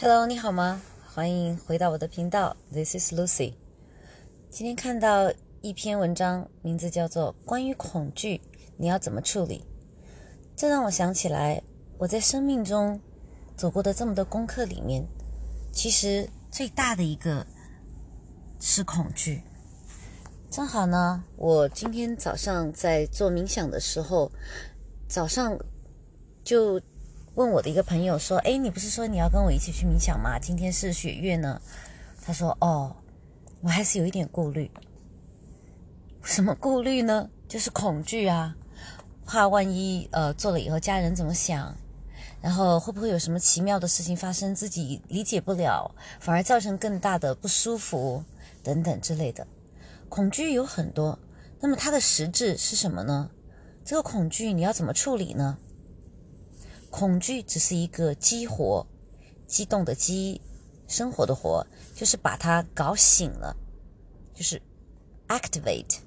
Hello，你好吗？欢迎回到我的频道，This is Lucy。今天看到一篇文章，名字叫做《关于恐惧，你要怎么处理》。这让我想起来，我在生命中走过的这么多功课里面，其实最大的一个是恐惧。正好呢，我今天早上在做冥想的时候，早上就。问我的一个朋友说：“哎，你不是说你要跟我一起去冥想吗？今天是血月呢。”他说：“哦，我还是有一点顾虑。什么顾虑呢？就是恐惧啊，怕万一呃做了以后家人怎么想，然后会不会有什么奇妙的事情发生，自己理解不了，反而造成更大的不舒服等等之类的。恐惧有很多，那么它的实质是什么呢？这个恐惧你要怎么处理呢？”恐惧只是一个激活、激动的激，生活的活，就是把它搞醒了，就是 activate，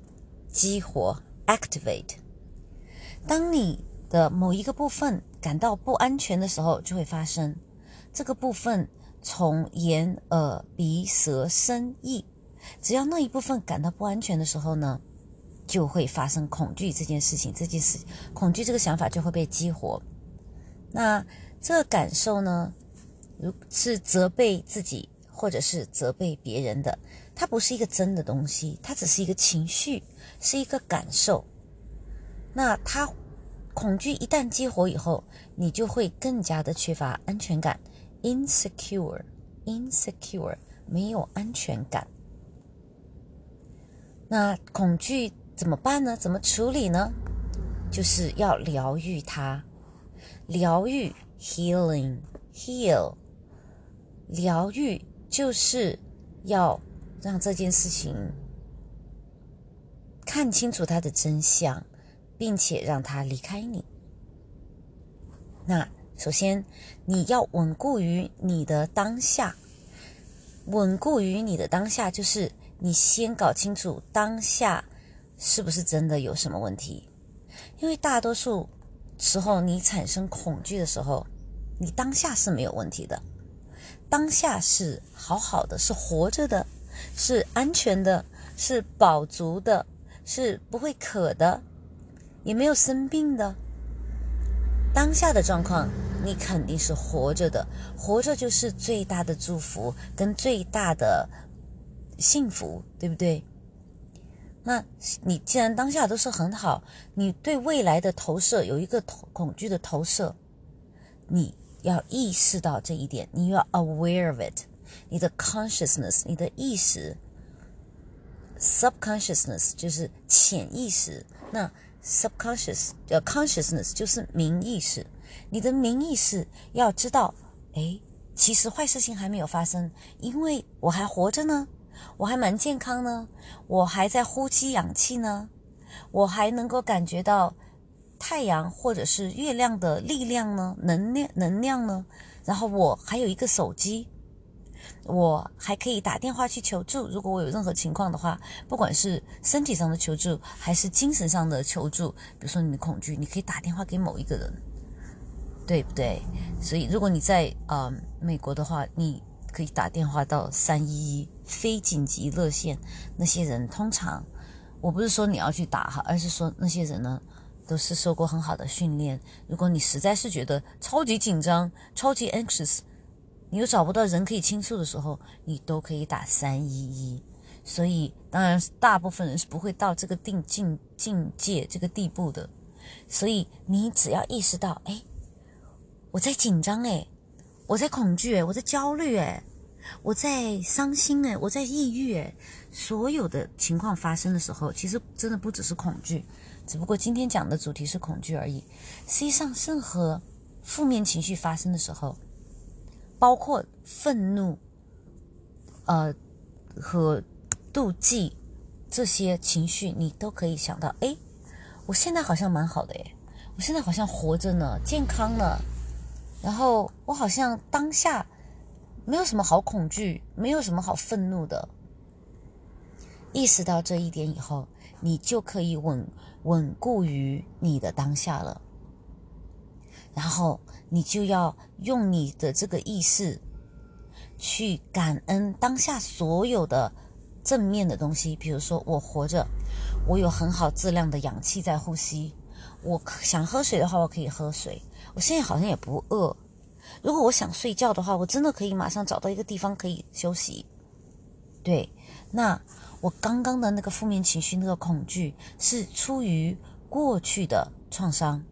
激活 activate。当你的某一个部分感到不安全的时候，就会发生。这个部分从眼、耳、鼻、舌、身、意，只要那一部分感到不安全的时候呢，就会发生恐惧这件事情。这件事，恐惧这个想法就会被激活。那这个感受呢，如是责备自己，或者是责备别人的，它不是一个真的东西，它只是一个情绪，是一个感受。那它恐惧一旦激活以后，你就会更加的缺乏安全感，insecure，insecure，没有安全感。那恐惧怎么办呢？怎么处理呢？就是要疗愈它。疗愈 （healing） heal，疗愈就是要让这件事情看清楚它的真相，并且让它离开你。那首先你要稳固于你的当下，稳固于你的当下，就是你先搞清楚当下是不是真的有什么问题，因为大多数。时候，你产生恐惧的时候，你当下是没有问题的，当下是好好的，是活着的，是安全的，是饱足的，是不会渴的，也没有生病的。当下的状况，你肯定是活着的，活着就是最大的祝福跟最大的幸福，对不对？那你既然当下都是很好，你对未来的投射有一个恐恐惧的投射，你要意识到这一点，你要 aware of it，你的 consciousness，你的意识，subconsciousness 就是潜意识，那 subconscious 呃 consciousness 就是明意识，你的明意识要知道，哎，其实坏事情还没有发生，因为我还活着呢。我还蛮健康呢，我还在呼吸氧气呢，我还能够感觉到太阳或者是月亮的力量呢，能量能量呢。然后我还有一个手机，我还可以打电话去求助。如果我有任何情况的话，不管是身体上的求助还是精神上的求助，比如说你的恐惧，你可以打电话给某一个人，对不对？所以如果你在呃美国的话，你。可以打电话到三一一非紧急热线，那些人通常，我不是说你要去打哈，而是说那些人呢，都是受过很好的训练。如果你实在是觉得超级紧张、超级 anxious，你又找不到人可以倾诉的时候，你都可以打三一一。所以，当然大部分人是不会到这个定境境界这个地步的。所以，你只要意识到，哎，我在紧张，哎。我在恐惧诶，我在焦虑诶，我在伤心诶，我在抑郁诶。所有的情况发生的时候，其实真的不只是恐惧，只不过今天讲的主题是恐惧而已。实际上，任何负面情绪发生的时候，包括愤怒、呃和妒忌这些情绪，你都可以想到：哎，我现在好像蛮好的诶，我现在好像活着呢，健康了。然后我好像当下没有什么好恐惧，没有什么好愤怒的。意识到这一点以后，你就可以稳稳固于你的当下了。然后你就要用你的这个意识去感恩当下所有的正面的东西，比如说我活着，我有很好质量的氧气在呼吸，我想喝水的话，我可以喝水，我现在好像也不饿。如果我想睡觉的话，我真的可以马上找到一个地方可以休息。对，那我刚刚的那个负面情绪、那个恐惧，是出于过去的创伤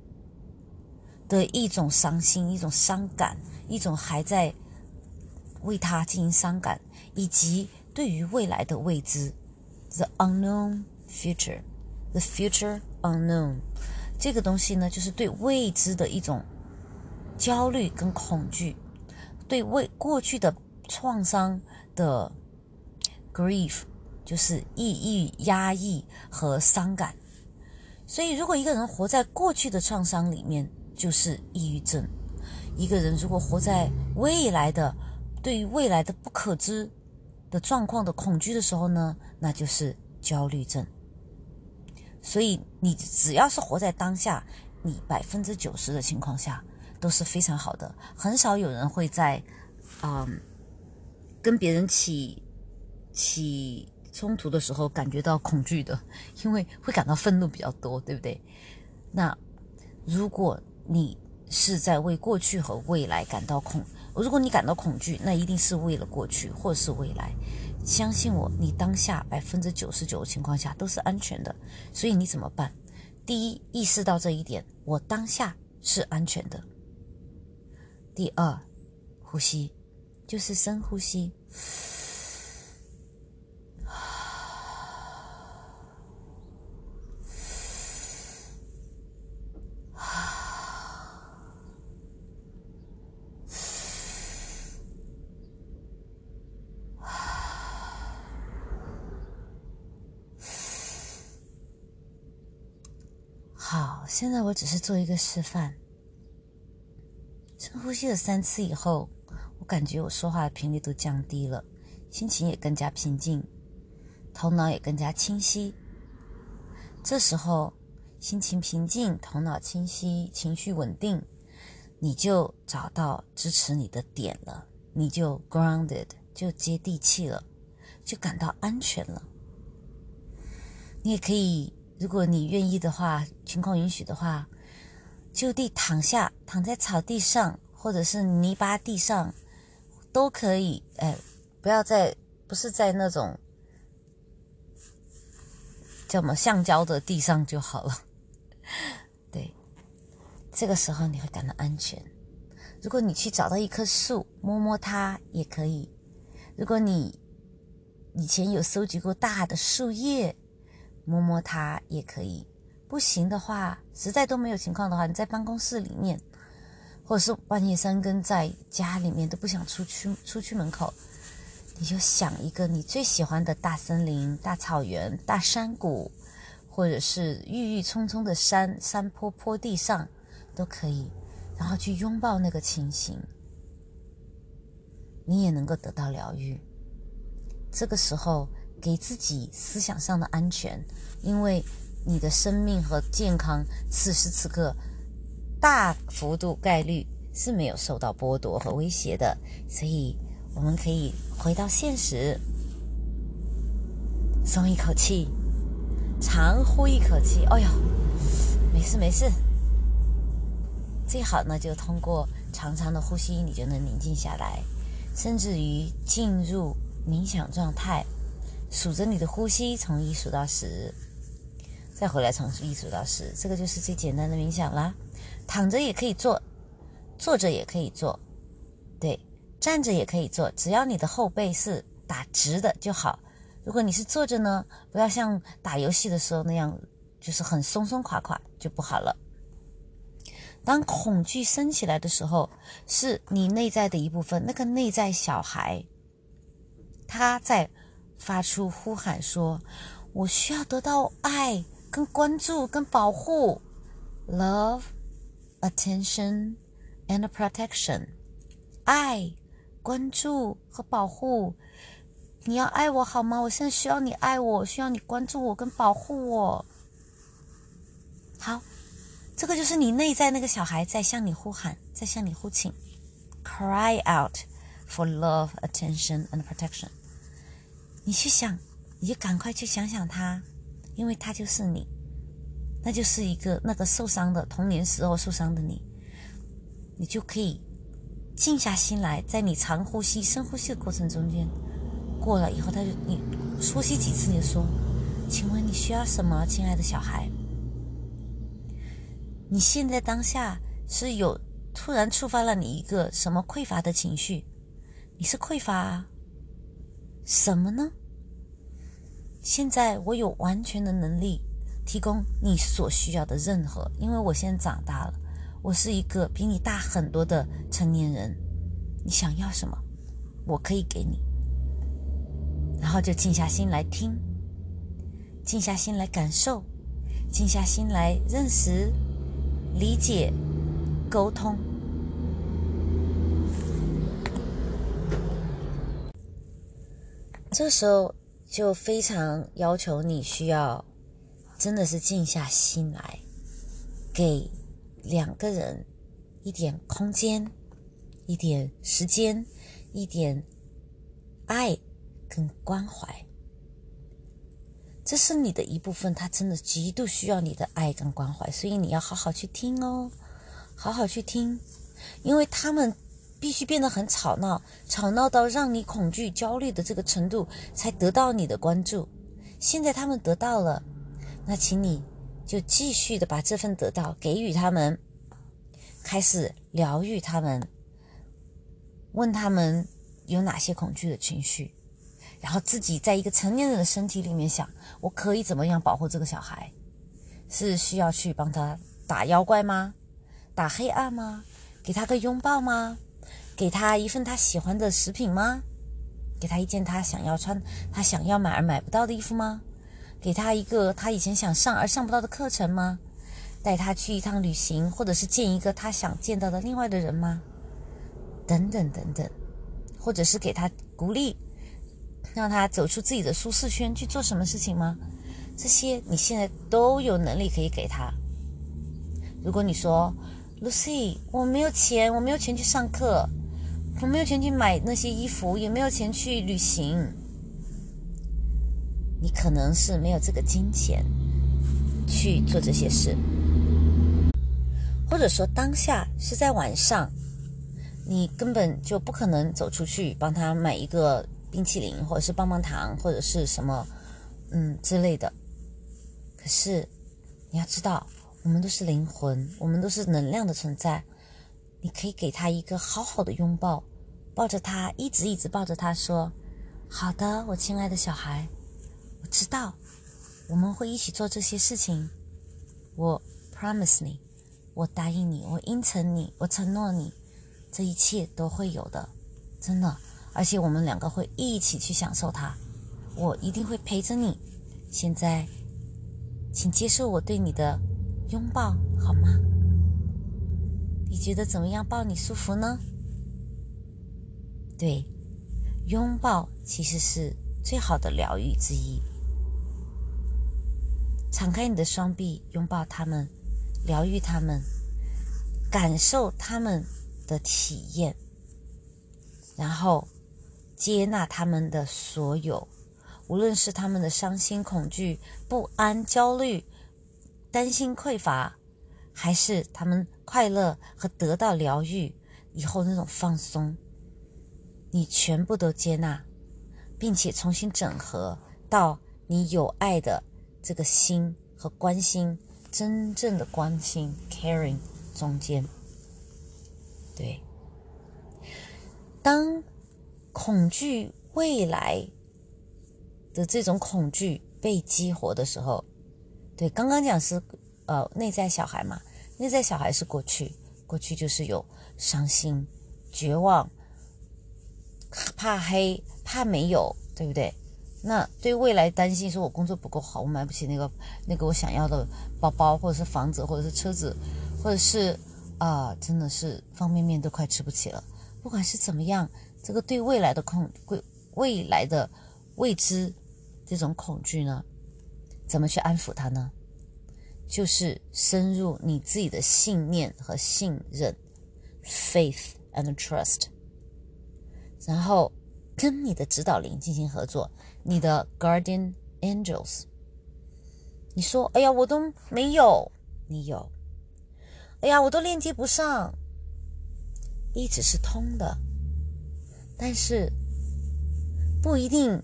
的一种伤心、一种伤感、一种还在为他进行伤感，以及对于未来的未知，the unknown future，the future unknown，这个东西呢，就是对未知的一种。焦虑跟恐惧，对未过去的创伤的 grief，就是抑郁、压抑和伤感。所以，如果一个人活在过去的创伤里面，就是抑郁症；一个人如果活在未来的对于未来的不可知的状况的恐惧的时候呢，那就是焦虑症。所以，你只要是活在当下，你百分之九十的情况下。都是非常好的，很少有人会在，嗯，跟别人起起冲突的时候感觉到恐惧的，因为会感到愤怒比较多，对不对？那如果你是在为过去和未来感到恐，如果你感到恐惧，那一定是为了过去或是未来。相信我，你当下百分之九十九的情况下都是安全的，所以你怎么办？第一，意识到这一点，我当下是安全的。第二，呼吸就是深呼吸。好，现在我只是做一个示范。呼吸了三次以后，我感觉我说话的频率都降低了，心情也更加平静，头脑也更加清晰。这时候，心情平静，头脑清晰，情绪稳定，你就找到支持你的点了，你就 grounded，就接地气了，就感到安全了。你也可以，如果你愿意的话，情况允许的话。就地躺下，躺在草地上，或者是泥巴地上，都可以。哎，不要在，不是在那种叫什么橡胶的地上就好了。对，这个时候你会感到安全。如果你去找到一棵树，摸摸它也可以。如果你以前有收集过大的树叶，摸摸它也可以。不行的话，实在都没有情况的话，你在办公室里面，或者是半夜三更在家里面都不想出去出去门口，你就想一个你最喜欢的大森林、大草原、大山谷，或者是郁郁葱葱的山山坡坡地上都可以，然后去拥抱那个情形，你也能够得到疗愈。这个时候给自己思想上的安全，因为。你的生命和健康，此时此刻大幅度概率是没有受到剥夺和威胁的，所以我们可以回到现实，松一口气，长呼一口气。哎呦，没事没事。最好呢，就通过长长的呼吸，你就能宁静下来，甚至于进入冥想状态，数着你的呼吸，从一数到十。再回来从一数到十，这个就是最简单的冥想啦。躺着也可以做，坐着也可以做，对，站着也可以做，只要你的后背是打直的就好。如果你是坐着呢，不要像打游戏的时候那样，就是很松松垮垮就不好了。当恐惧升起来的时候，是你内在的一部分，那个内在小孩，他在发出呼喊说：“我需要得到爱。”跟关注、跟保护，love, attention and protection，爱、关注和保护。你要爱我好吗？我现在需要你爱我，需要你关注我跟保护我。好，这个就是你内在那个小孩在向你呼喊，在向你呼请，cry out，for love, attention, and protection。你去想，你就赶快去想想他，因为他就是你，那就是一个那个受伤的童年时候受伤的你，你就可以静下心来，在你长呼吸、深呼吸的过程中间，过了以后，他就你呼吸几次，你说：“请问你需要什么，亲爱的小孩？”你现在当下是有突然触发了你一个什么匮乏的情绪？你是匮乏啊什么呢？现在我有完全的能力提供你所需要的任何，因为我现在长大了，我是一个比你大很多的成年人。你想要什么，我可以给你。然后就静下心来听，静下心来感受，静下心来认识。理解、沟通，这时候就非常要求你需要，真的是静下心来，给两个人一点空间、一点时间、一点爱跟关怀。这是你的一部分，他真的极度需要你的爱跟关怀，所以你要好好去听哦，好好去听，因为他们必须变得很吵闹，吵闹到让你恐惧、焦虑的这个程度，才得到你的关注。现在他们得到了，那请你就继续的把这份得到给予他们，开始疗愈他们，问他们有哪些恐惧的情绪。然后自己在一个成年人的身体里面想，我可以怎么样保护这个小孩？是需要去帮他打妖怪吗？打黑暗吗？给他个拥抱吗？给他一份他喜欢的食品吗？给他一件他想要穿、他想要买而买不到的衣服吗？给他一个他以前想上而上不到的课程吗？带他去一趟旅行，或者是见一个他想见到的另外的人吗？等等等等，或者是给他鼓励。让他走出自己的舒适圈去做什么事情吗？这些你现在都有能力可以给他。如果你说，Lucy，我没有钱，我没有钱去上课，我没有钱去买那些衣服，也没有钱去旅行，你可能是没有这个金钱去做这些事，或者说当下是在晚上，你根本就不可能走出去帮他买一个。冰淇淋，或者是棒棒糖，或者是什么，嗯之类的。可是你要知道，我们都是灵魂，我们都是能量的存在。你可以给他一个好好的拥抱，抱着他，一直一直抱着他，说：“好的，我亲爱的小孩，知道我们会一起做这些事情。我 promise 你，我答应你，我应承你，我承诺你，这一切都会有的，真的。”而且我们两个会一起去享受它，我一定会陪着你。现在，请接受我对你的拥抱，好吗？你觉得怎么样？抱你舒服呢？对，拥抱其实是最好的疗愈之一。敞开你的双臂，拥抱他们，疗愈他们，感受他们的体验，然后。接纳他们的所有，无论是他们的伤心、恐惧、不安、焦虑、担心、匮乏，还是他们快乐和得到疗愈以后那种放松，你全部都接纳，并且重新整合到你有爱的这个心和关心，真正的关心 （caring） 中间。对，当。恐惧未来的这种恐惧被激活的时候，对，刚刚讲是呃内在小孩嘛，内在小孩是过去，过去就是有伤心、绝望、怕黑、怕没有，对不对？那对未来担心，说我工作不够好，我买不起那个那个我想要的包包，或者是房子，或者是车子，或者是啊，真的是方便面都快吃不起了，不管是怎么样。这个对未来的恐未未来的未知这种恐惧呢，怎么去安抚它呢？就是深入你自己的信念和信任，faith and trust。然后跟你的指导灵进行合作，你的 guardian angels。你说：“哎呀，我都没有，你有。哎呀，我都链接不上，一直是通的，但是不一定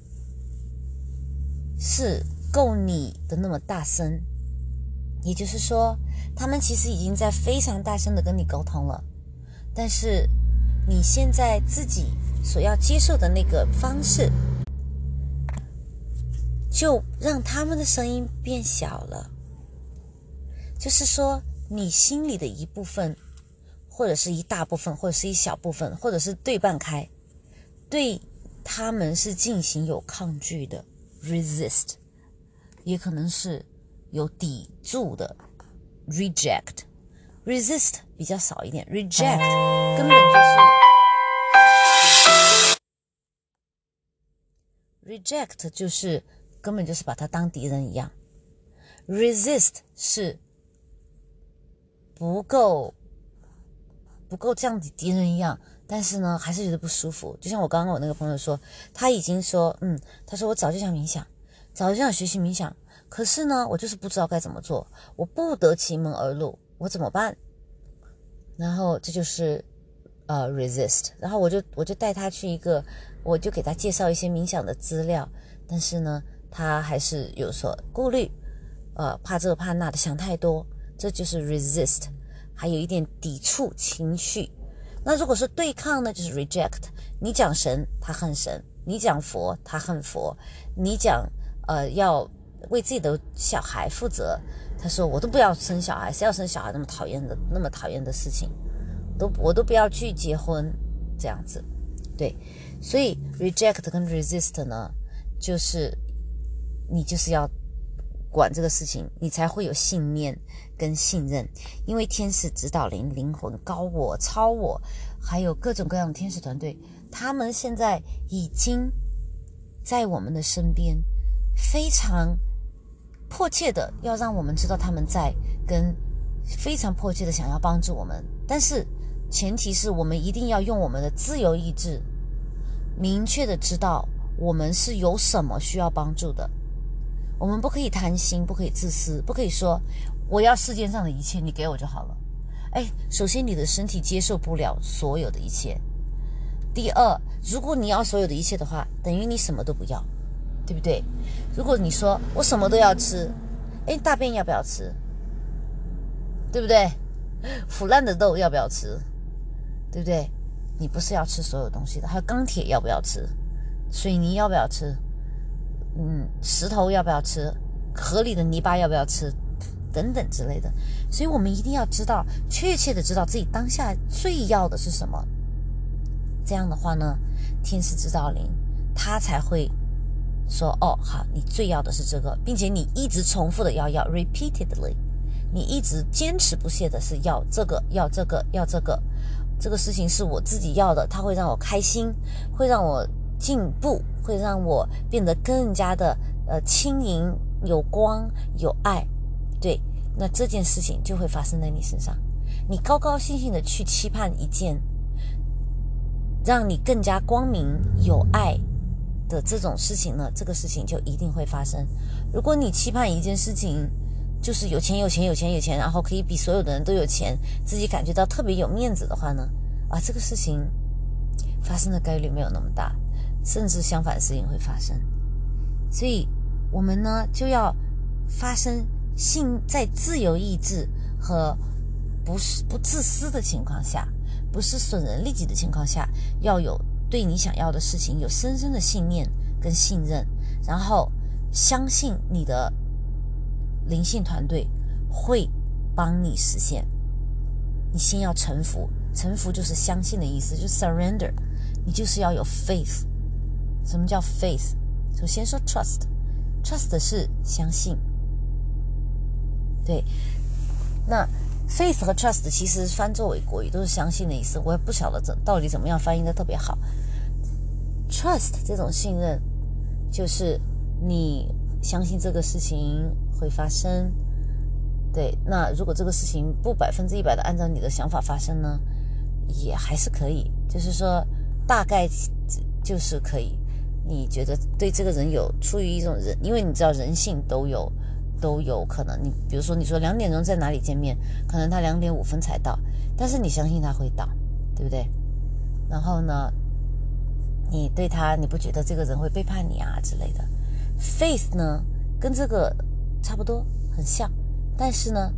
是够你的那么大声。也就是说，他们其实已经在非常大声的跟你沟通了，但是你现在自己所要接受的那个方式。”就让他们的声音变小了，就是说，你心里的一部分，或者是一大部分，或者是一小部分，或者是对半开，对他们是进行有抗拒的，resist，也可能是有抵触的，reject，resist 比较少一点，reject 根本就是，reject 就是。根本就是把他当敌人一样，resist 是不够不够像敌人一样，但是呢，还是觉得不舒服。就像我刚刚我那个朋友说，他已经说，嗯，他说我早就想冥想，早就想学习冥想，可是呢，我就是不知道该怎么做，我不得其门而入，我怎么办？然后这就是呃 resist，然后我就我就带他去一个，我就给他介绍一些冥想的资料，但是呢。他还是有所顾虑，呃，怕这怕那的，想太多，这就是 resist，还有一点抵触情绪。那如果是对抗呢，就是 reject。你讲神，他恨神；你讲佛，他恨佛；你讲呃要为自己的小孩负责，他说我都不要生小孩，谁要生小孩那么讨厌的那么讨厌的事情，都我都不要去结婚，这样子，对。所以 reject 跟 resist 呢，就是。你就是要管这个事情，你才会有信念跟信任。因为天使指导灵、灵魂、高我、超我，还有各种各样的天使团队，他们现在已经在我们的身边，非常迫切的要让我们知道他们在，跟非常迫切的想要帮助我们。但是前提是我们一定要用我们的自由意志，明确的知道我们是有什么需要帮助的。我们不可以贪心，不可以自私，不可以说我要世界上的一切，你给我就好了。哎，首先你的身体接受不了所有的一切。第二，如果你要所有的一切的话，等于你什么都不要，对不对？如果你说我什么都要吃，哎，大便要不要吃？对不对？腐烂的肉要不要吃？对不对？你不是要吃所有东西的，还有钢铁要不要吃？水泥要不要吃？嗯，石头要不要吃？河里的泥巴要不要吃？等等之类的。所以我们一定要知道，确切的知道自己当下最要的是什么。这样的话呢，天使指导灵他才会说：“哦，好，你最要的是这个，并且你一直重复的要要，repeatedly，你一直坚持不懈的是要这个，要这个，要这个。这个事情是我自己要的，它会让我开心，会让我进步。”会让我变得更加的呃轻盈、有光、有爱，对，那这件事情就会发生在你身上。你高高兴兴的去期盼一件让你更加光明、有爱的这种事情呢，这个事情就一定会发生。如果你期盼一件事情就是有钱、有钱、有钱、有钱，然后可以比所有的人都有钱，自己感觉到特别有面子的话呢，啊，这个事情发生的概率没有那么大。甚至相反的事情会发生，所以我们呢就要发生性在自由意志和不是不自私的情况下，不是损人利己的情况下，要有对你想要的事情有深深的信念跟信任，然后相信你的灵性团队会帮你实现。你先要臣服，臣服就是相信的意思，就 surrender，你就是要有 faith。什么叫 faith？首先说 trust，trust 是相信。对，那 faith 和 trust 其实翻作为国语都是相信的意思。我也不晓得怎到底怎么样翻译的特别好。trust 这种信任，就是你相信这个事情会发生。对，那如果这个事情不百分之一百的按照你的想法发生呢，也还是可以。就是说。大概就是可以，你觉得对这个人有出于一种人，因为你知道人性都有都有可能。你比如说，你说两点钟在哪里见面，可能他两点五分才到，但是你相信他会到，对不对？然后呢，你对他，你不觉得这个人会背叛你啊之类的？Faith 呢，跟这个差不多，很像，但是呢，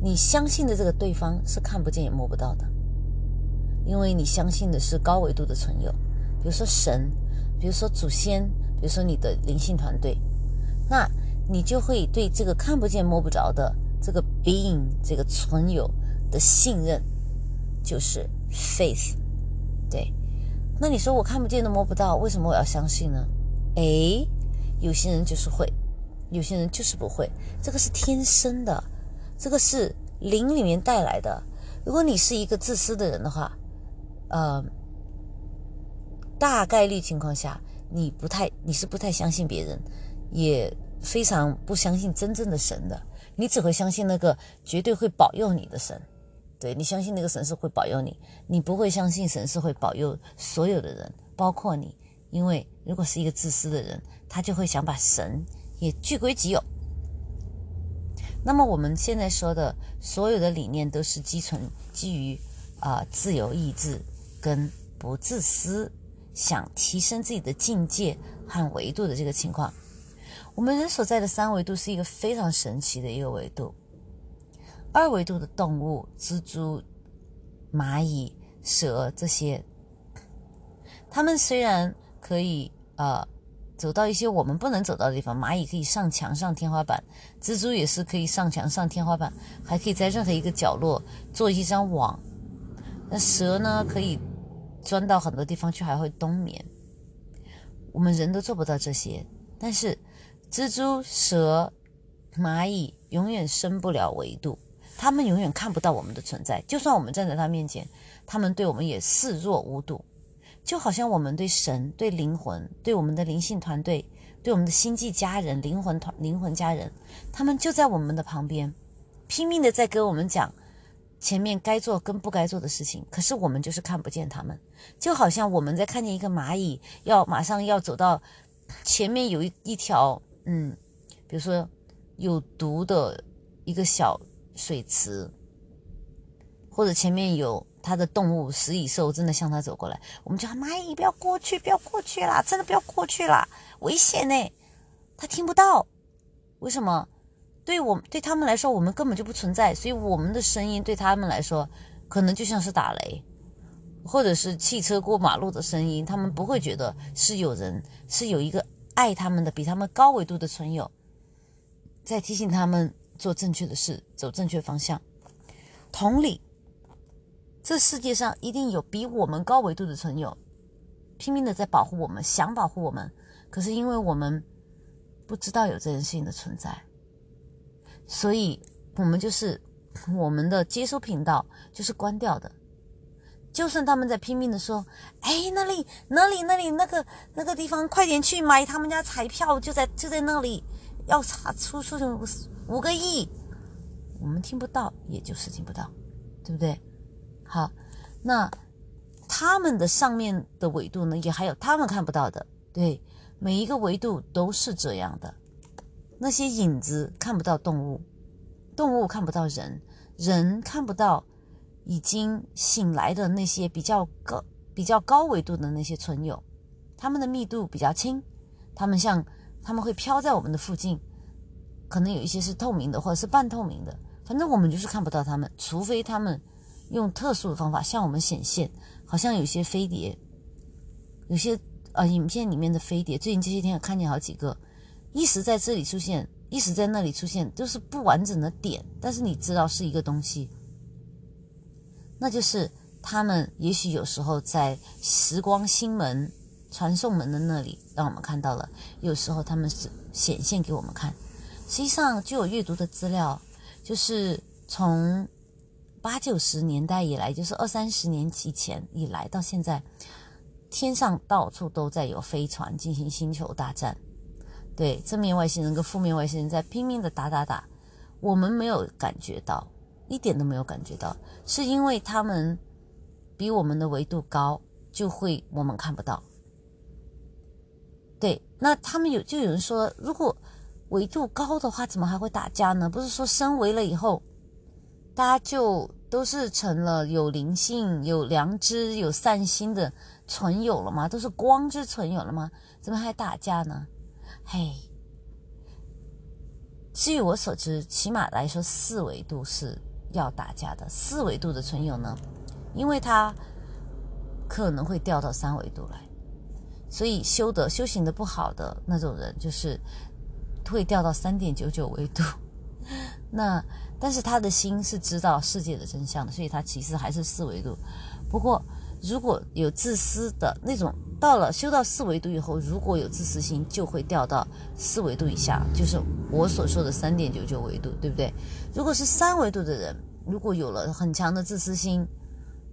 你相信的这个对方是看不见也摸不到的。因为你相信的是高维度的存有，比如说神，比如说祖先，比如说你的灵性团队，那你就会对这个看不见摸不着的这个 being 这个存有的信任，就是 faith。对，那你说我看不见都摸不到，为什么我要相信呢？诶，有些人就是会，有些人就是不会，这个是天生的，这个是灵里面带来的。如果你是一个自私的人的话，呃，大概率情况下，你不太，你是不太相信别人，也非常不相信真正的神的。你只会相信那个绝对会保佑你的神，对你相信那个神是会保佑你，你不会相信神是会保佑所有的人，包括你。因为如果是一个自私的人，他就会想把神也据归己有。那么我们现在说的所有的理念都是基存基于啊自由意志。跟不自私，想提升自己的境界和维度的这个情况，我们人所在的三维度是一个非常神奇的一个维度。二维度的动物，蜘蛛、蚂蚁、蛇这些，它们虽然可以呃走到一些我们不能走到的地方，蚂蚁可以上墙上天花板，蜘蛛也是可以上墙上天花板，还可以在任何一个角落做一张网。那蛇呢，可以。钻到很多地方去还会冬眠，我们人都做不到这些。但是蜘蛛、蛇、蚂蚁永远升不了维度，他们永远看不到我们的存在。就算我们站在他面前，他们对我们也视若无睹。就好像我们对神、对灵魂、对我们的灵性团队、对我们的星际家人、灵魂团、灵魂家人，他们就在我们的旁边，拼命的在跟我们讲。前面该做跟不该做的事情，可是我们就是看不见他们，就好像我们在看见一个蚂蚁要马上要走到前面有一一条嗯，比如说有毒的一个小水池，或者前面有它的动物食蚁兽正在向它走过来，我们就喊蚂蚁不要过去，不要过去啦，真的不要过去啦，危险呢。它听不到，为什么？对我对他们来说，我们根本就不存在，所以我们的声音对他们来说，可能就像是打雷，或者是汽车过马路的声音，他们不会觉得是有人，是有一个爱他们的、比他们高维度的存有，在提醒他们做正确的事，走正确方向。同理，这世界上一定有比我们高维度的存有，拼命的在保护我们，想保护我们，可是因为我们不知道有这件事情的存在。所以，我们就是我们的接收频道就是关掉的。就算他们在拼命的说：“哎，那里、那里、那里，那个、那个地方，快点去买他们家彩票，就在就在那里，要查出出五个亿。”我们听不到，也就是听不到，对不对？好，那他们的上面的维度呢，也还有他们看不到的。对，每一个维度都是这样的。那些影子看不到动物，动物看不到人，人看不到已经醒来的那些比较高、比较高维度的那些存有，它们的密度比较轻，它们像他们会飘在我们的附近，可能有一些是透明的或者是半透明的，反正我们就是看不到它们，除非他们用特殊的方法向我们显现，好像有些飞碟，有些呃影片里面的飞碟，最近这些天看见好几个。一时在这里出现，一时在那里出现，都是不完整的点，但是你知道是一个东西，那就是他们也许有时候在时光星门传送门的那里让我们看到了，有时候他们是显现给我们看。实际上，就有阅读的资料，就是从八九十年代以来，就是二三十年以前以来到现在，天上到处都在有飞船进行星球大战。对正面外星人跟负面外星人在拼命的打打打，我们没有感觉到，一点都没有感觉到，是因为他们比我们的维度高，就会我们看不到。对，那他们有就有人说，如果维度高的话，怎么还会打架呢？不是说升维了以后，大家就都是成了有灵性、有良知、有善心的存有了吗？都是光之存有了吗？怎么还打架呢？嘿，据我所知，起码来说四维度是要打架的。四维度的存有呢，因为它可能会掉到三维度来。所以修的修行的不好的那种人，就是会掉到三点九九维度。那但是他的心是知道世界的真相的，所以他其实还是四维度。不过如果有自私的那种，到了修到四维度以后，如果有自私心，就会掉到四维度以下，就是我所说的三点九九维度，对不对？如果是三维度的人，如果有了很强的自私心。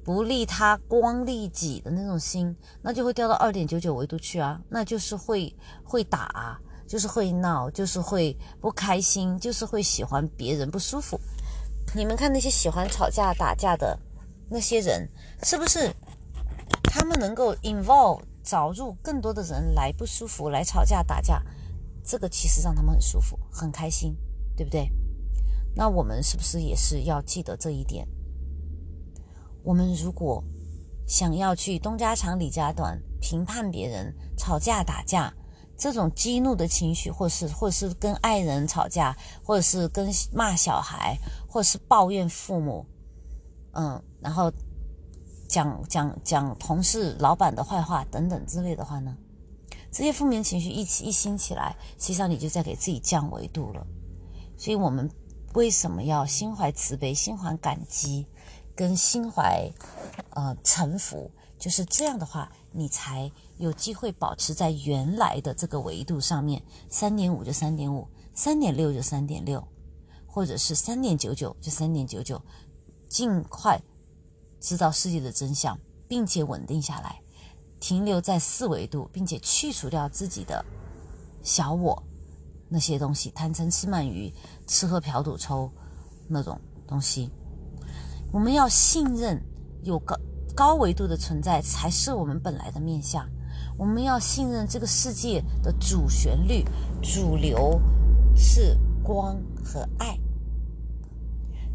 不利他光利己的那种心，那就会掉到二点九九维度去啊，那就是会会打，就是会闹，就是会不开心，就是会喜欢别人不舒服。你们看那些喜欢吵架打架的那些人，是不是他们能够 involve 找入更多的人来不舒服，来吵架打架？这个其实让他们很舒服，很开心，对不对？那我们是不是也是要记得这一点？我们如果想要去东家长李家短评判别人吵架打架这种激怒的情绪，或是或是跟爱人吵架，或者是跟骂小孩，或是抱怨父母，嗯，然后讲讲讲同事、老板的坏话等等之类的话呢，这些负面情绪一起一兴起来，实际上你就在给自己降维度了。所以，我们为什么要心怀慈悲、心怀感激？跟心怀，呃，臣服，就是这样的话，你才有机会保持在原来的这个维度上面。三点五就三点五，三点六就三点六，或者是三点九九就三点九九，尽快知道世界的真相，并且稳定下来，停留在四维度，并且去除掉自己的小我那些东西，贪嗔痴慢疑、吃喝嫖赌抽那种东西。我们要信任有高高维度的存在才是我们本来的面相。我们要信任这个世界的主旋律、主流是光和爱。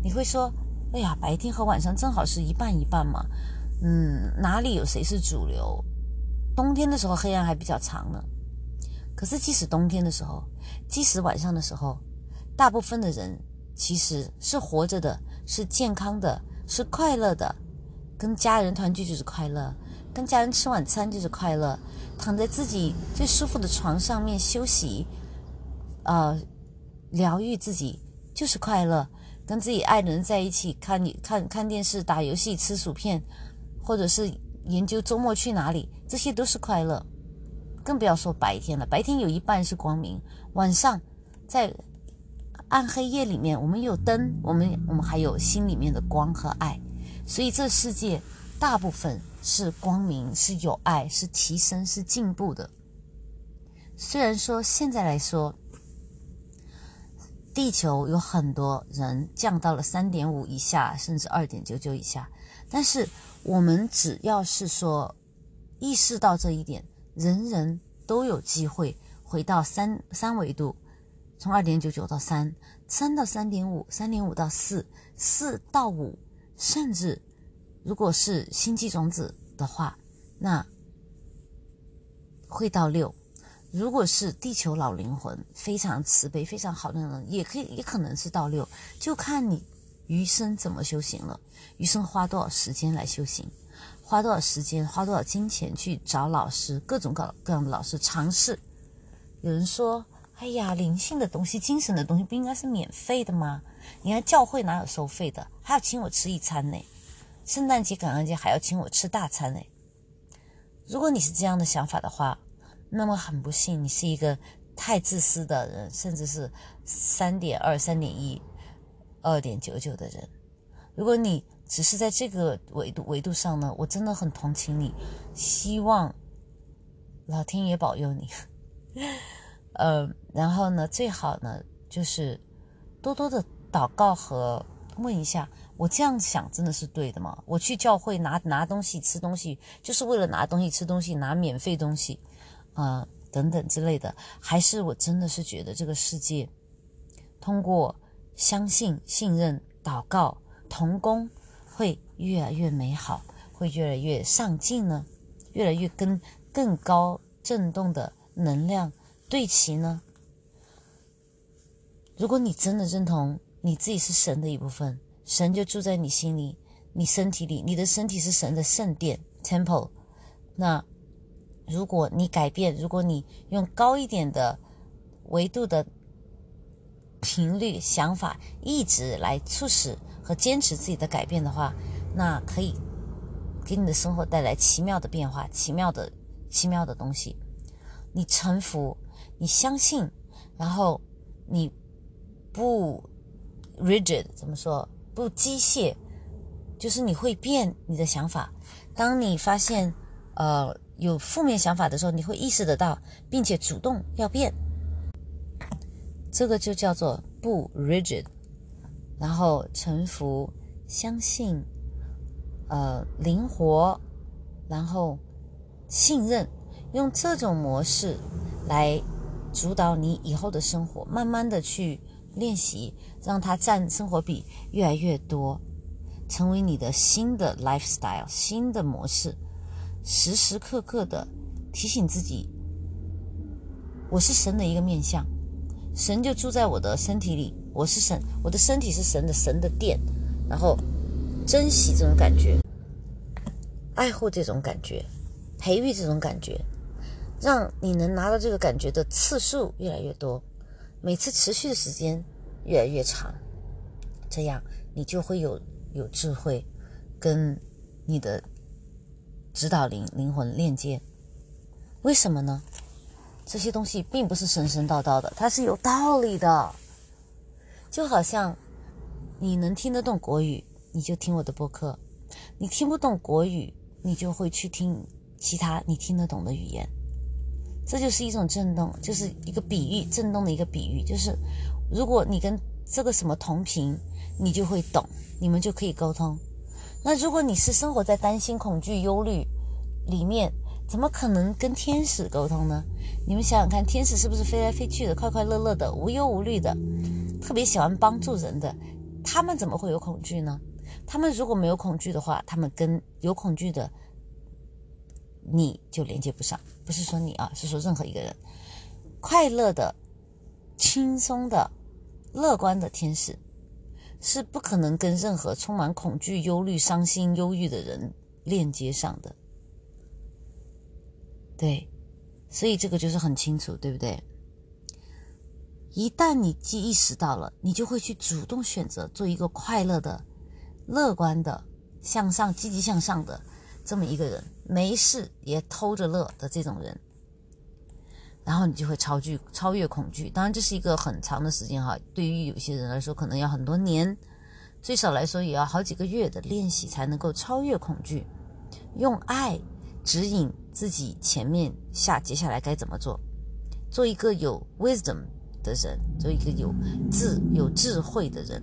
你会说：“哎呀，白天和晚上正好是一半一半嘛。”嗯，哪里有谁是主流？冬天的时候黑暗还比较长呢。可是即使冬天的时候，即使晚上的时候，大部分的人其实是活着的，是健康的。是快乐的，跟家人团聚就是快乐，跟家人吃晚餐就是快乐，躺在自己最舒服的床上面休息，呃，疗愈自己就是快乐，跟自己爱的人在一起看你看看电视、打游戏、吃薯片，或者是研究周末去哪里，这些都是快乐。更不要说白天了，白天有一半是光明，晚上在。暗黑夜里面，我们有灯，我们我们还有心里面的光和爱，所以这世界大部分是光明，是有爱，是提升，是进步的。虽然说现在来说，地球有很多人降到了三点五以下，甚至二点九九以下，但是我们只要是说意识到这一点，人人都有机会回到三三维度。从二点九九到三，三到三点五，三点五到四，四到五，甚至如果是星际种子的话，那会到六。如果是地球老灵魂，非常慈悲、非常好的人，也可以，也可能是到六，就看你余生怎么修行了，余生花多少时间来修行，花多少时间，花多少金钱去找老师，各种各各样的老师尝试。有人说。哎呀，灵性的东西、精神的东西不应该是免费的吗？你看教会哪有收费的？还要请我吃一餐呢，圣诞节、感恩节还要请我吃大餐呢。如果你是这样的想法的话，那么很不幸，你是一个太自私的人，甚至是三点二、三点一、二点九九的人。如果你只是在这个维度维度上呢，我真的很同情你，希望老天爷保佑你。呃，然后呢，最好呢就是多多的祷告和问一下，我这样想真的是对的吗？我去教会拿拿东西吃东西，就是为了拿东西吃东西，拿免费东西，啊，等等之类的，还是我真的是觉得这个世界通过相信、信任、祷告、同工，会越来越美好，会越来越上进呢？越来越跟更高振动的能量对齐呢？如果你真的认同你自己是神的一部分，神就住在你心里，你身体里，你的身体是神的圣殿 （temple）。那如果你改变，如果你用高一点的维度的频率、想法、一直来促使和坚持自己的改变的话，那可以给你的生活带来奇妙的变化、奇妙的、奇妙的东西。你臣服，你相信，然后你。不 rigid 怎么说？不机械，就是你会变你的想法。当你发现呃有负面想法的时候，你会意识得到，并且主动要变。这个就叫做不 rigid，然后臣服、相信、呃灵活，然后信任，用这种模式来主导你以后的生活，慢慢的去。练习让它占生活比越来越多，成为你的新的 lifestyle 新的模式，时时刻刻的提醒自己，我是神的一个面相，神就住在我的身体里，我是神，我的身体是神的神的殿，然后珍惜这种感觉，爱护这种感觉，培育这种感觉，让你能拿到这个感觉的次数越来越多。每次持续的时间越来越长，这样你就会有有智慧，跟你的指导灵灵魂链接。为什么呢？这些东西并不是神神叨叨的，它是有道理的。就好像你能听得懂国语，你就听我的播客；你听不懂国语，你就会去听其他你听得懂的语言。这就是一种震动，就是一个比喻，震动的一个比喻。就是如果你跟这个什么同频，你就会懂，你们就可以沟通。那如果你是生活在担心、恐惧、忧虑里面，怎么可能跟天使沟通呢？你们想想看，天使是不是飞来飞去的、快快乐乐的、无忧无虑的，特别喜欢帮助人的？他们怎么会有恐惧呢？他们如果没有恐惧的话，他们跟有恐惧的。你就连接不上，不是说你啊，是说任何一个人，快乐的、轻松的、乐观的天使，是不可能跟任何充满恐惧、忧虑、伤心、忧郁的人链接上的。对，所以这个就是很清楚，对不对？一旦你既意识到了，你就会去主动选择做一个快乐的、乐观的、向上、积极向上的这么一个人。没事也偷着乐的这种人，然后你就会超距超越恐惧。当然这是一个很长的时间哈，对于有些人来说可能要很多年，最少来说也要好几个月的练习才能够超越恐惧。用爱指引自己前面下接下来该怎么做，做一个有 wisdom 的人，做一个有智有智慧的人，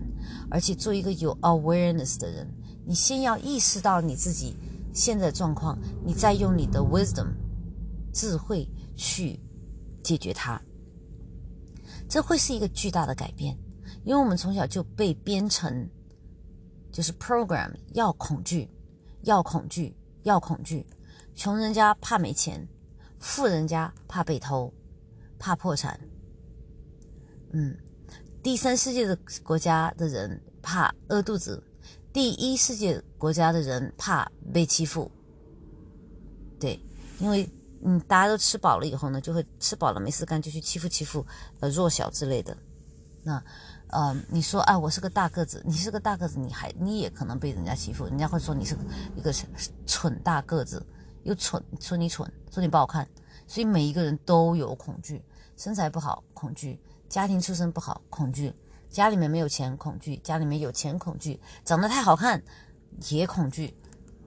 而且做一个有 awareness 的人。你先要意识到你自己。现在状况，你再用你的 wisdom 智慧去解决它，这会是一个巨大的改变。因为我们从小就被编程，就是 program 要恐惧，要恐惧，要恐惧。穷人家怕没钱，富人家怕被偷，怕破产。嗯，第三世界的国家的人怕饿肚子。第一世界国家的人怕被欺负，对，因为嗯，大家都吃饱了以后呢，就会吃饱了没事干就去欺负欺负呃弱小之类的。那呃，你说啊，我是个大个子，你是个大个子，你还你也可能被人家欺负，人家会说你是一个蠢大个子，又蠢，说你蠢，说你不好看，所以每一个人都有恐惧，身材不好恐惧，家庭出身不好恐惧。家里面没有钱，恐惧；家里面有钱，恐惧；长得太好看，也恐惧，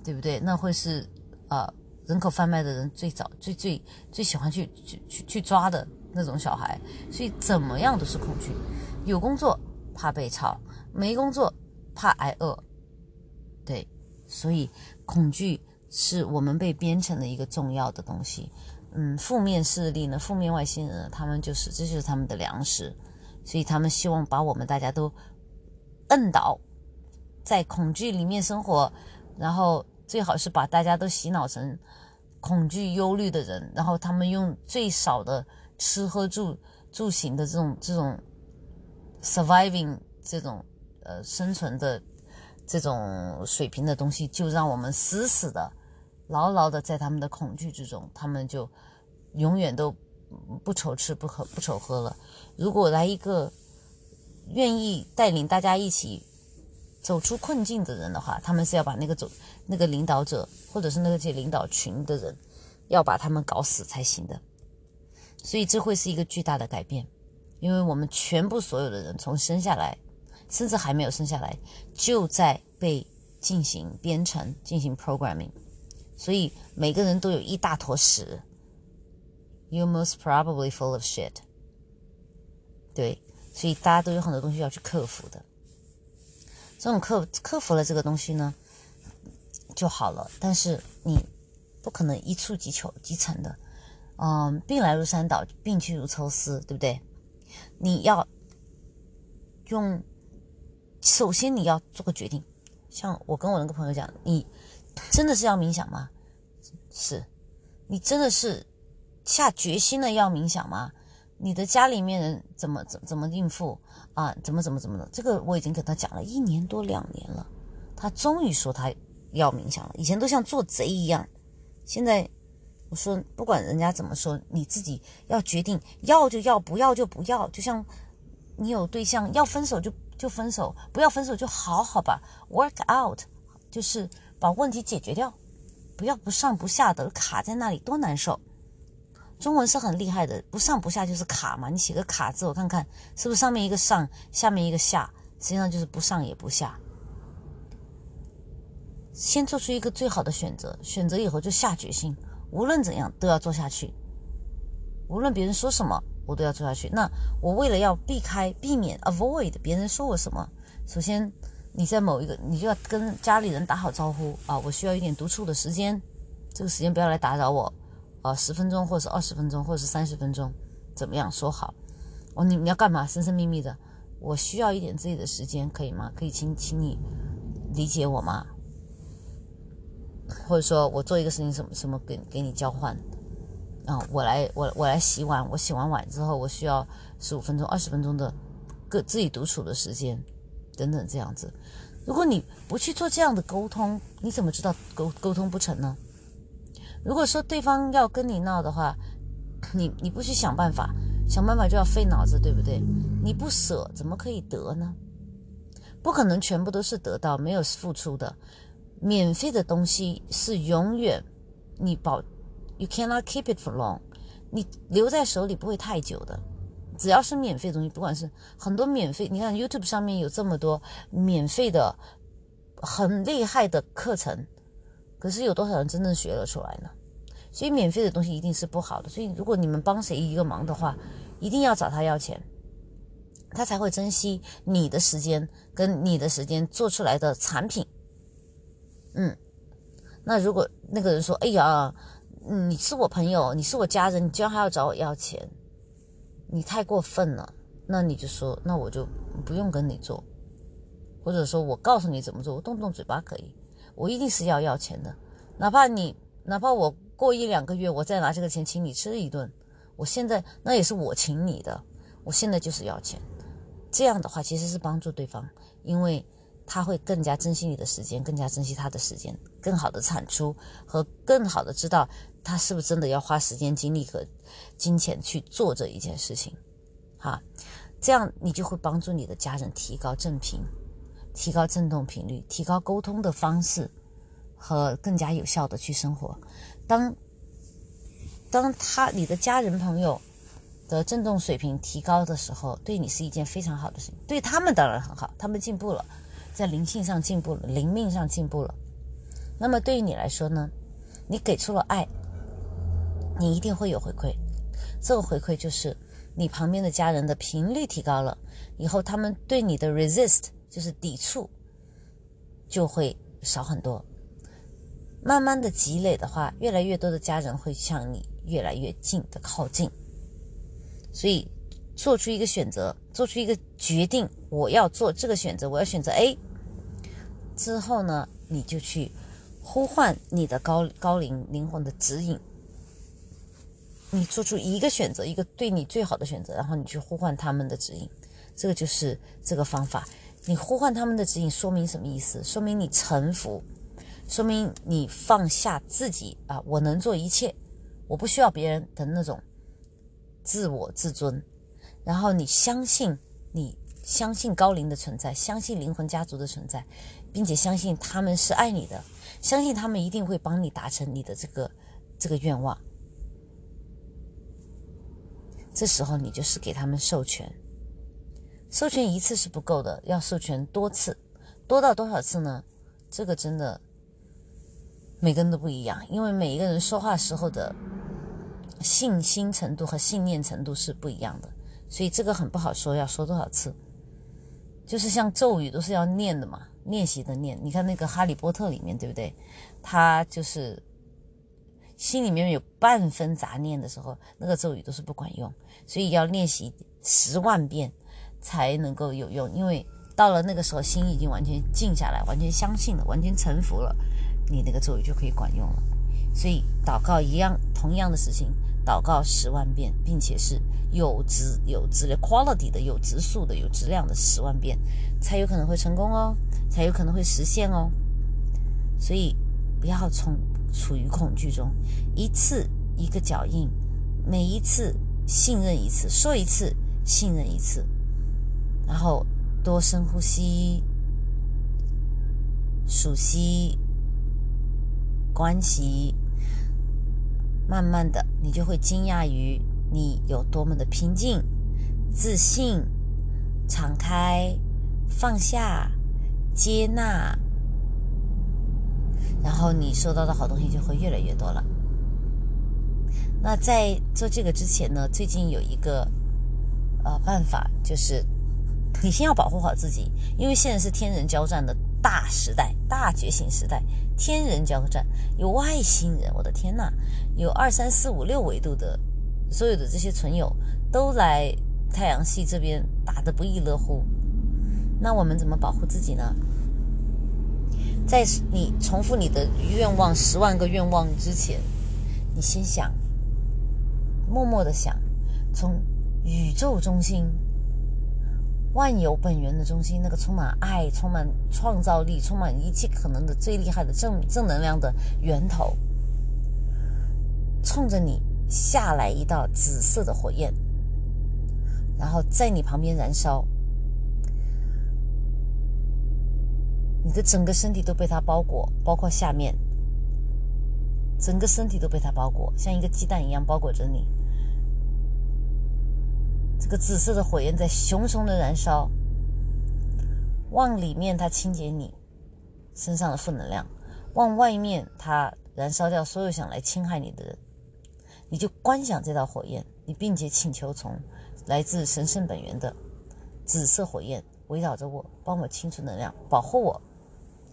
对不对？那会是呃人口贩卖的人最早、最最最喜欢去去去去抓的那种小孩。所以怎么样都是恐惧。有工作怕被炒，没工作怕挨饿，对所以恐惧是我们被编程的一个重要的东西。嗯，负面势力呢，负面外星人，他们就是这就是他们的粮食，所以他们希望把我们大家都摁倒在恐惧里面生活，然后最好是把大家都洗脑成恐惧、忧虑的人，然后他们用最少的吃喝住住行的这种这种 surviving 这种呃生存的这种水平的东西，就让我们死死的、牢牢的在他们的恐惧之中，他们就。永远都不愁吃不喝不愁喝了。如果来一个愿意带领大家一起走出困境的人的话，他们是要把那个走那个领导者或者是那些领导群的人，要把他们搞死才行的。所以这会是一个巨大的改变，因为我们全部所有的人从生下来，甚至还没有生下来，就在被进行编程、进行 programming，所以每个人都有一大坨屎。You most probably full of shit。对，所以大家都有很多东西要去克服的。这种克克服了这个东西呢，就好了。但是你不可能一触即求即成的。嗯，病来如山倒，病去如抽丝，对不对？你要用，首先你要做个决定。像我跟我那个朋友讲，你真的是要冥想吗？是，你真的是。下决心的要冥想吗？你的家里面人怎么怎怎么应付啊？怎么怎么怎么的？这个我已经跟他讲了一年多两年了，他终于说他要冥想了。以前都像做贼一样，现在我说不管人家怎么说，你自己要决定要就要，不要就不要。就像你有对象要分手就就分手，不要分手就好好吧，work out，就是把问题解决掉，不要不上不下的卡在那里，多难受。中文是很厉害的，不上不下就是卡嘛。你写个卡字，我看看是不是上面一个上，下面一个下，实际上就是不上也不下。先做出一个最好的选择，选择以后就下决心，无论怎样都要做下去。无论别人说什么，我都要做下去。那我为了要避开、避免、avoid 别人说我什么，首先你在某一个，你就要跟家里人打好招呼啊，我需要一点独处的时间，这个时间不要来打扰我。呃，十分钟，或者是二十分钟，或者是三十分钟，怎么样说好？哦，你你要干嘛？神神秘秘的，我需要一点自己的时间，可以吗？可以请请你理解我吗？或者说我做一个事情，什么什么给给你交换？啊，我来我我来洗碗，我洗完碗之后，我需要十五分钟、二十分钟的个自己独处的时间，等等这样子。如果你不去做这样的沟通，你怎么知道沟沟通不成呢？如果说对方要跟你闹的话，你你不去想办法，想办法就要费脑子，对不对？你不舍，怎么可以得呢？不可能全部都是得到，没有付出的。免费的东西是永远你保，you cannot keep it for long，你留在手里不会太久的。只要是免费的东西，不管是很多免费，你看 YouTube 上面有这么多免费的很厉害的课程。可是有多少人真正学了出来呢？所以免费的东西一定是不好的。所以如果你们帮谁一个忙的话，一定要找他要钱，他才会珍惜你的时间跟你的时间做出来的产品。嗯，那如果那个人说：“哎呀，你是我朋友，你是我家人，你居然还要找我要钱，你太过分了。”那你就说：“那我就不用跟你做，或者说我告诉你怎么做，我动动嘴巴可以。”我一定是要要钱的，哪怕你，哪怕我过一两个月，我再拿这个钱请你吃一顿，我现在那也是我请你的，我现在就是要钱。这样的话其实是帮助对方，因为他会更加珍惜你的时间，更加珍惜他的时间，更好的产出和更好的知道他是不是真的要花时间、精力和金钱去做这一件事情，哈，这样你就会帮助你的家人提高正品。提高振动频率，提高沟通的方式，和更加有效的去生活。当当他你的家人朋友的振动水平提高的时候，对你是一件非常好的事情。对他们当然很好，他们进步了，在灵性上进步了，灵命上进步了。那么对于你来说呢？你给出了爱，你一定会有回馈。这个回馈就是你旁边的家人的频率提高了，以后他们对你的 resist。就是抵触就会少很多，慢慢的积累的话，越来越多的家人会向你越来越近的靠近。所以，做出一个选择，做出一个决定，我要做这个选择，我要选择 A。之后呢，你就去呼唤你的高高灵灵魂的指引。你做出一个选择，一个对你最好的选择，然后你去呼唤他们的指引，这个就是这个方法。你呼唤他们的指引，说明什么意思？说明你臣服，说明你放下自己啊，我能做一切，我不需要别人的那种自我自尊。然后你相信，你相信高龄的存在，相信灵魂家族的存在，并且相信他们是爱你的，相信他们一定会帮你达成你的这个这个愿望。这时候你就是给他们授权，授权一次是不够的，要授权多次，多到多少次呢？这个真的每个人都不一样，因为每一个人说话时候的信心程度和信念程度是不一样的，所以这个很不好说，要说多少次。就是像咒语都是要念的嘛，练习的念。你看那个《哈利波特》里面，对不对？他就是心里面有半分杂念的时候，那个咒语都是不管用。所以要练习十万遍才能够有用，因为到了那个时候，心已经完全静下来，完全相信了，完全臣服了，你那个咒语就可以管用了。所以祷告一样，同样的事情，祷告十万遍，并且是有质、有质的 quality 的、有质素的、有质量的十万遍，才有可能会成功哦，才有可能会实现哦。所以不要从处于恐惧中，一次一个脚印，每一次。信任一次，说一次，信任一次，然后多深呼吸，数息，关系，慢慢的，你就会惊讶于你有多么的平静、自信、敞开、放下、接纳，然后你收到的好东西就会越来越多了。那在做这个之前呢，最近有一个呃办法，就是你先要保护好自己，因为现在是天人交战的大时代、大觉醒时代，天人交战，有外星人，我的天呐，有二三四五六维度的所有的这些存有都来太阳系这边打得不亦乐乎。那我们怎么保护自己呢？在你重复你的愿望十万个愿望之前，你先想。默默的想，从宇宙中心、万有本源的中心，那个充满爱、充满创造力、充满一切可能的最厉害的正正能量的源头，冲着你下来一道紫色的火焰，然后在你旁边燃烧，你的整个身体都被它包裹，包括下面，整个身体都被它包裹，像一个鸡蛋一样包裹着你。这个紫色的火焰在熊熊的燃烧，往里面它清洁你身上的负能量，往外面它燃烧掉所有想来侵害你的人。你就观想这道火焰，你并且请求从来自神圣本源的紫色火焰围绕着我，帮我清除能量，保护我。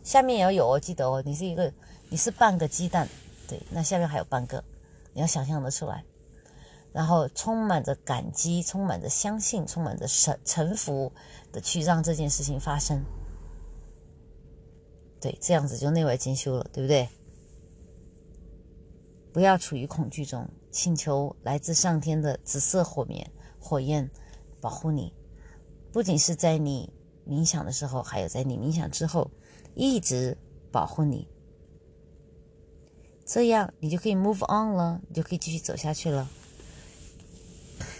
下面也要有哦，记得哦，你是一个，你是半个鸡蛋，对，那下面还有半个，你要想象得出来。然后充满着感激，充满着相信，充满着臣臣服的去让这件事情发生。对，这样子就内外兼修了，对不对？不要处于恐惧中，请求来自上天的紫色火面火焰保护你，不仅是在你冥想的时候，还有在你冥想之后，一直保护你。这样你就可以 move on 了，你就可以继续走下去了。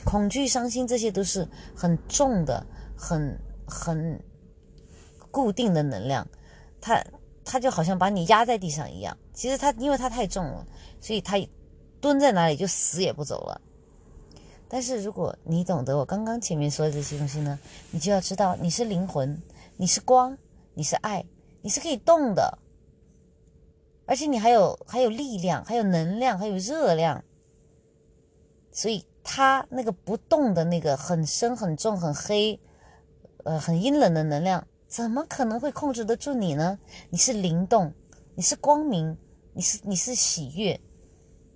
恐惧、伤心，这些都是很重的、很很固定的能量，它它就好像把你压在地上一样。其实它因为它太重了，所以它蹲在哪里就死也不走了。但是如果你懂得我刚刚前面说的这些东西呢，你就要知道你是灵魂，你是光，你是爱，你是可以动的，而且你还有还有力量，还有能量，还有热量，所以。他那个不动的那个很深、很重、很黑，呃，很阴冷的能量，怎么可能会控制得住你呢？你是灵动，你是光明，你是你是喜悦，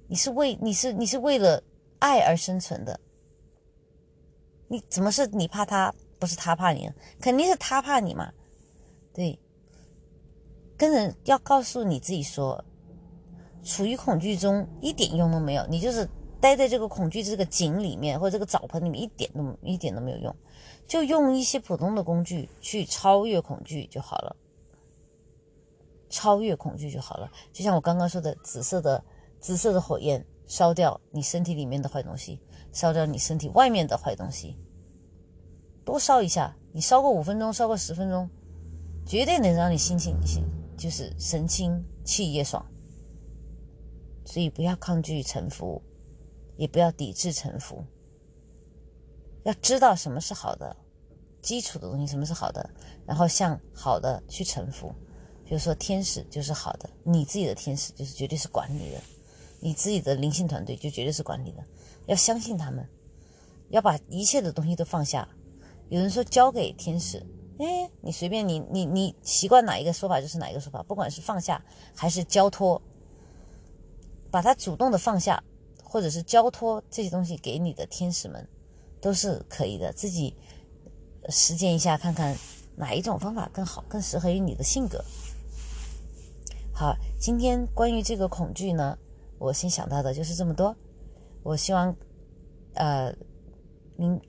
你是为你是你是为了爱而生存的。你怎么是你怕他，不是他怕你？肯定是他怕你嘛。对，跟人要告诉你自己说，处于恐惧中一点用都没有，你就是待在这个恐惧这个井里面或者这个澡盆里面，一点都一点都没有用，就用一些普通的工具去超越恐惧就好了，超越恐惧就好了。就像我刚刚说的，紫色的紫色的火焰烧掉你身体里面的坏东西，烧掉你身体外面的坏东西，多烧一下，你烧个五分钟，烧个十分钟。绝对能让你心情就是神清气也爽，所以不要抗拒臣服，也不要抵制臣服。要知道什么是好的，基础的东西什么是好的，然后向好的去臣服。比如说天使就是好的，你自己的天使就是绝对是管理的，你自己的灵性团队就绝对是管理的。要相信他们，要把一切的东西都放下。有人说交给天使。哎，你随便你你你习惯哪一个说法就是哪一个说法，不管是放下还是交托，把它主动的放下，或者是交托这些东西给你的天使们，都是可以的。自己实践一下，看看哪一种方法更好，更适合于你的性格。好，今天关于这个恐惧呢，我先想到的就是这么多。我希望，呃，明。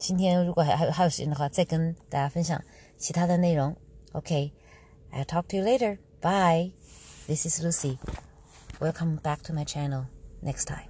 今天如果还还有还有时间的话，再跟大家分享其他的内容。OK，I talk to you later. Bye. This is Lucy. Welcome back to my channel. Next time.